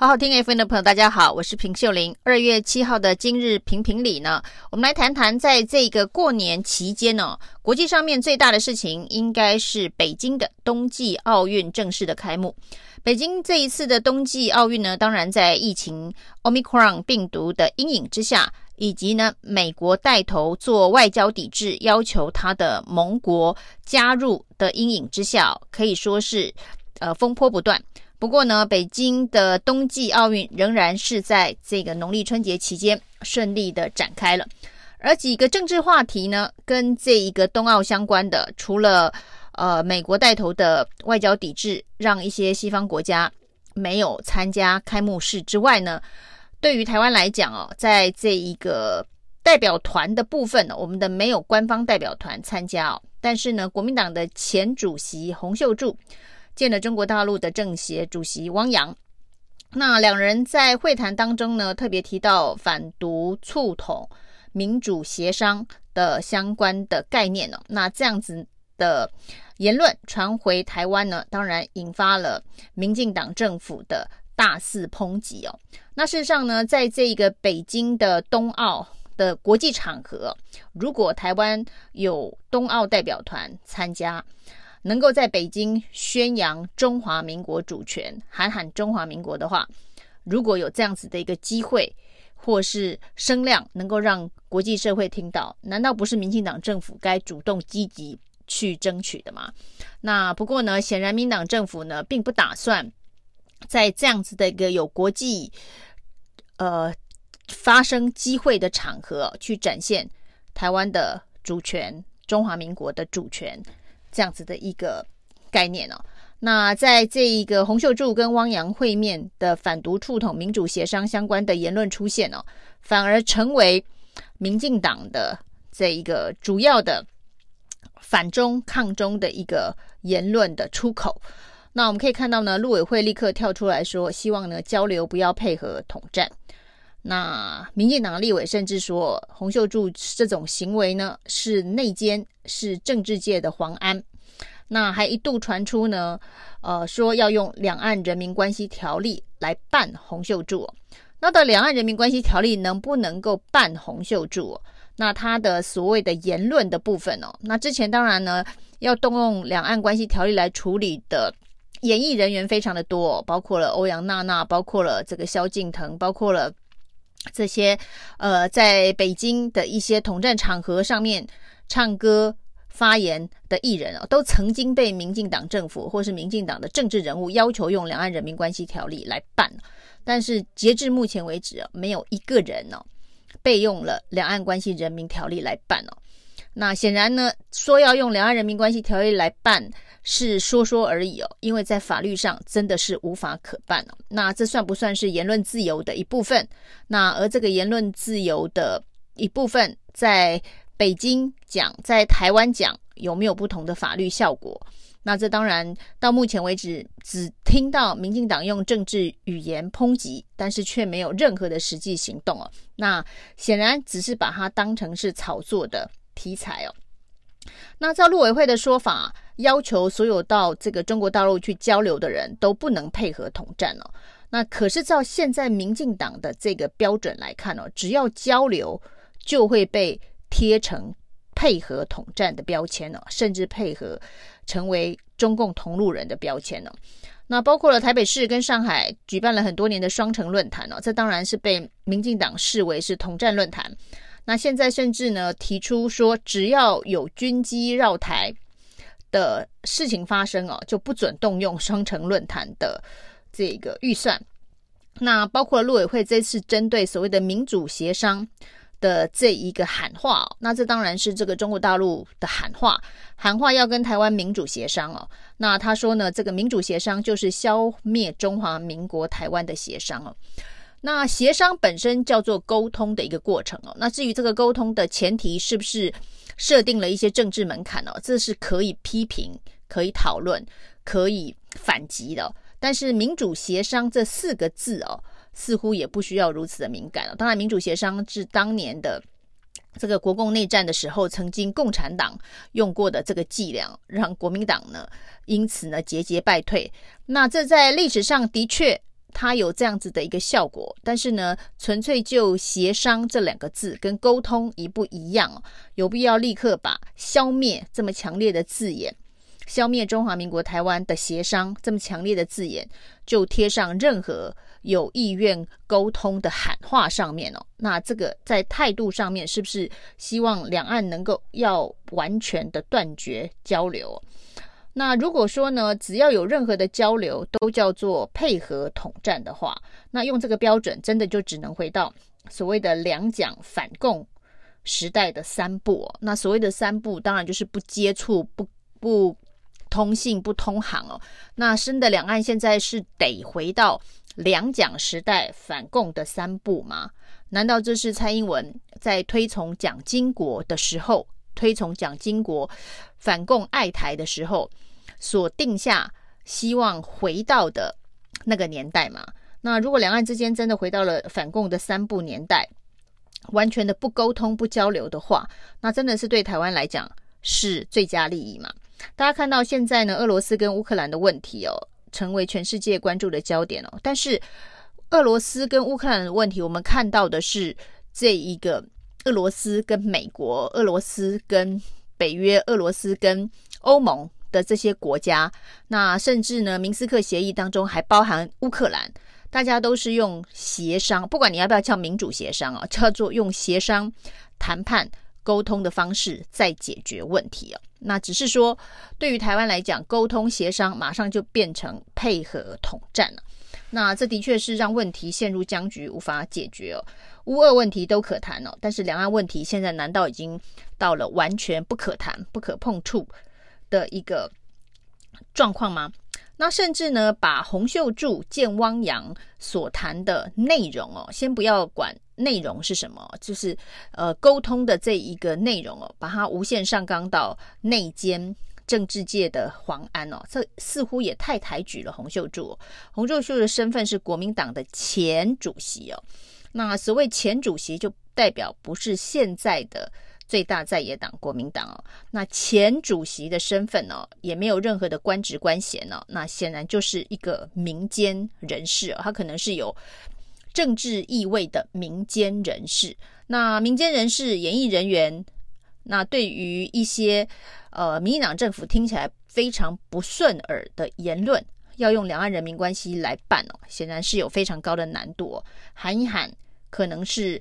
好好听 FM 的朋友，大家好，我是平秀玲。二月七号的今日评评理呢，我们来谈谈，在这个过年期间呢，国际上面最大的事情应该是北京的冬季奥运正式的开幕。北京这一次的冬季奥运呢，当然在疫情 Omicron 病毒的阴影之下，以及呢美国带头做外交抵制，要求他的盟国加入的阴影之下，可以说是呃风波不断。不过呢，北京的冬季奥运仍然是在这个农历春节期间顺利的展开了。而几个政治话题呢，跟这一个冬奥相关的，除了呃美国带头的外交抵制，让一些西方国家没有参加开幕式之外呢，对于台湾来讲哦，在这一个代表团的部分呢，我们的没有官方代表团参加哦，但是呢，国民党的前主席洪秀柱。见了中国大陆的政协主席汪洋，那两人在会谈当中呢，特别提到反独促统、民主协商的相关的概念呢。那这样子的言论传回台湾呢，当然引发了民进党政府的大肆抨击哦。那事实上呢，在这个北京的冬奥的国际场合，如果台湾有冬奥代表团参加，能够在北京宣扬中华民国主权，喊喊中华民国的话，如果有这样子的一个机会或是声量，能够让国际社会听到，难道不是民进党政府该主动积极去争取的吗？那不过呢，显然民党政府呢，并不打算在这样子的一个有国际呃发生机会的场合去展现台湾的主权，中华民国的主权。这样子的一个概念哦，那在这一个洪秀柱跟汪洋会面的反独促统、民主协商相关的言论出现哦，反而成为民进党的这一个主要的反中抗中的一个言论的出口。那我们可以看到呢，陆委会立刻跳出来说，希望呢交流不要配合统战。那民进党立委甚至说，洪秀柱这种行为呢是内奸，是政治界的黄安。那还一度传出呢，呃，说要用两岸人民关系条例来办洪秀柱。那到两岸人民关系条例能不能够办洪秀柱？那他的所谓的言论的部分哦，那之前当然呢要动用两岸关系条例来处理的演艺人员非常的多，包括了欧阳娜娜，包括了这个萧敬腾，包括了。这些呃，在北京的一些统战场合上面唱歌发言的艺人哦，都曾经被民进党政府或是民进党的政治人物要求用《两岸人民关系条例》来办，但是截至目前为止，没有一个人哦被用了《两岸关系人民条例》来办哦。那显然呢，说要用《两岸人民关系条约》来办。是说说而已哦，因为在法律上真的是无法可办哦。那这算不算是言论自由的一部分？那而这个言论自由的一部分，在北京讲，在台湾讲，有没有不同的法律效果？那这当然到目前为止，只听到民进党用政治语言抨击，但是却没有任何的实际行动哦。那显然只是把它当成是炒作的题材哦。那照陆委会的说法，要求所有到这个中国大陆去交流的人都不能配合统战哦。那可是照现在民进党的这个标准来看哦，只要交流就会被贴成配合统战的标签哦，甚至配合成为中共同路人的标签哦。那包括了台北市跟上海举办了很多年的双城论坛哦，这当然是被民进党视为是统战论坛。那现在甚至呢提出说，只要有军机绕台的事情发生哦，就不准动用双城论坛的这个预算。那包括陆委会这次针对所谓的民主协商的这一个喊话哦，那这当然是这个中国大陆的喊话，喊话要跟台湾民主协商哦。那他说呢，这个民主协商就是消灭中华民国台湾的协商哦。那协商本身叫做沟通的一个过程哦。那至于这个沟通的前提是不是设定了一些政治门槛哦，这是可以批评、可以讨论、可以反击的。但是民主协商这四个字哦，似乎也不需要如此的敏感了。当然，民主协商是当年的这个国共内战的时候，曾经共产党用过的这个伎俩，让国民党呢因此呢节节败退。那这在历史上的确。它有这样子的一个效果，但是呢，纯粹就协商这两个字跟沟通一不一样哦？有必要立刻把消灭这么强烈的字眼，消灭中华民国台湾的协商这么强烈的字眼，就贴上任何有意愿沟通的喊话上面哦？那这个在态度上面是不是希望两岸能够要完全的断绝交流？那如果说呢，只要有任何的交流都叫做配合统战的话，那用这个标准，真的就只能回到所谓的两蒋反共时代的三不哦。那所谓的三不，当然就是不接触、不不通信、不通航哦。那深的两岸现在是得回到两蒋时代反共的三不吗？难道这是蔡英文在推崇蒋经国的时候，推崇蒋经国反共爱台的时候？所定下希望回到的那个年代嘛？那如果两岸之间真的回到了反共的三不年代，完全的不沟通、不交流的话，那真的是对台湾来讲是最佳利益嘛？大家看到现在呢，俄罗斯跟乌克兰的问题哦，成为全世界关注的焦点哦。但是俄罗斯跟乌克兰的问题，我们看到的是这一个俄罗斯跟美国、俄罗斯跟北约、俄罗斯跟欧盟。的这些国家，那甚至呢，明斯克协议当中还包含乌克兰，大家都是用协商，不管你要不要叫民主协商啊，叫做用协商、谈判、沟通的方式在解决问题啊。那只是说，对于台湾来讲，沟通协商马上就变成配合统战了。那这的确是让问题陷入僵局，无法解决哦。乌俄问题都可谈哦，但是两岸问题现在难道已经到了完全不可谈、不可碰触的一个状况吗？那甚至呢，把洪秀柱见汪洋所谈的内容哦，先不要管内容是什么，就是呃沟通的这一个内容哦，把它无限上纲到内奸政治界的黄安哦，这似乎也太抬举了洪秀柱哦。洪秀柱的身份是国民党的前主席哦，那所谓前主席就代表不是现在的。最大在野党国民党哦，那前主席的身份哦，也没有任何的官职官衔哦，那显然就是一个民间人士哦，他可能是有政治意味的民间人士。那民间人士、演艺人员，那对于一些呃民进党政府听起来非常不顺耳的言论，要用两岸人民关系来办哦，显然是有非常高的难度哦。喊一喊，可能是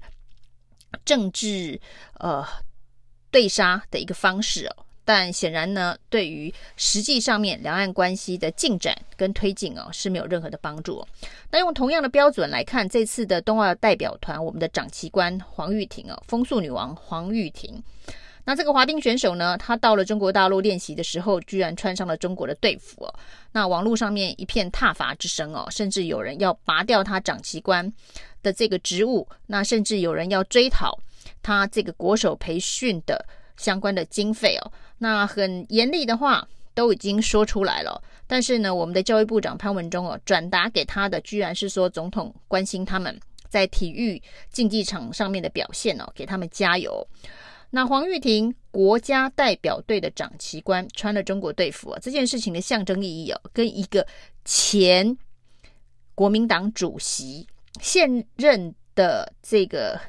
政治呃。对杀的一个方式哦，但显然呢，对于实际上面两岸关系的进展跟推进哦，是没有任何的帮助。那用同样的标准来看，这次的冬奥代表团，我们的长旗官黄玉婷哦，风速女王黄玉婷，那这个滑冰选手呢，他到了中国大陆练习的时候，居然穿上了中国的队服哦。那网络上面一片挞伐之声哦，甚至有人要拔掉他长旗官的这个职务，那甚至有人要追讨。他这个国手培训的相关的经费哦，那很严厉的话都已经说出来了，但是呢，我们的教育部长潘文忠哦，转达给他的居然是说总统关心他们在体育竞技场上面的表现哦，给他们加油。那黄玉婷国家代表队的长旗官穿了中国队服啊，这件事情的象征意义哦，跟一个前国民党主席现任的这个。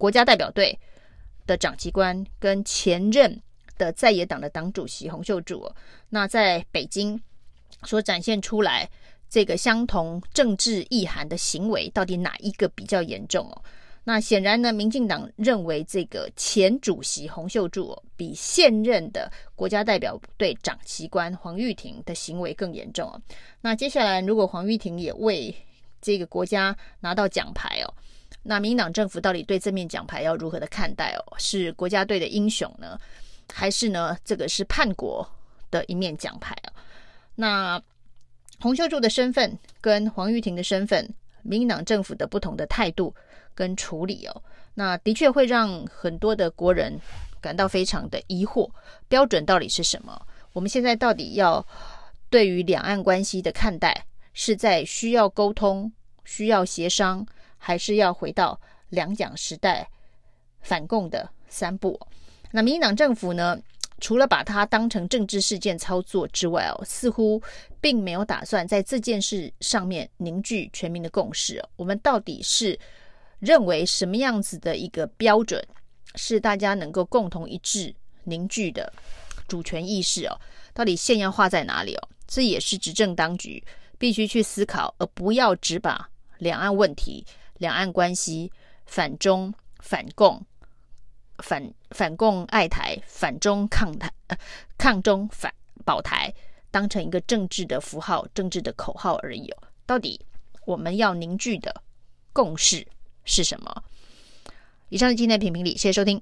国家代表队的长机关跟前任的在野党的党主席洪秀柱，那在北京所展现出来这个相同政治意涵的行为，到底哪一个比较严重哦？那显然呢，民进党认为这个前主席洪秀柱比现任的国家代表队长旗官黄玉婷的行为更严重哦。那接下来，如果黄玉婷也为这个国家拿到奖牌哦。那民进党政府到底对这面奖牌要如何的看待哦？是国家队的英雄呢，还是呢这个是叛国的一面奖牌哦？那洪秀柱的身份跟黄玉婷的身份，民进党政府的不同的态度跟处理哦，那的确会让很多的国人感到非常的疑惑，标准到底是什么？我们现在到底要对于两岸关系的看待，是在需要沟通、需要协商？还是要回到两蒋时代反共的三步。那民进党政府呢，除了把它当成政治事件操作之外哦，似乎并没有打算在这件事上面凝聚全民的共识。我们到底是认为什么样子的一个标准是大家能够共同一致凝聚的主权意识哦？到底线要画在哪里哦？这也是执政当局必须去思考，而不要只把两岸问题、两岸关系、反中、反共。反反共爱台，反中抗台，呃，抗中反保台，当成一个政治的符号、政治的口号而已哦。到底我们要凝聚的共识是什么？以上是今天的评评理，谢谢收听。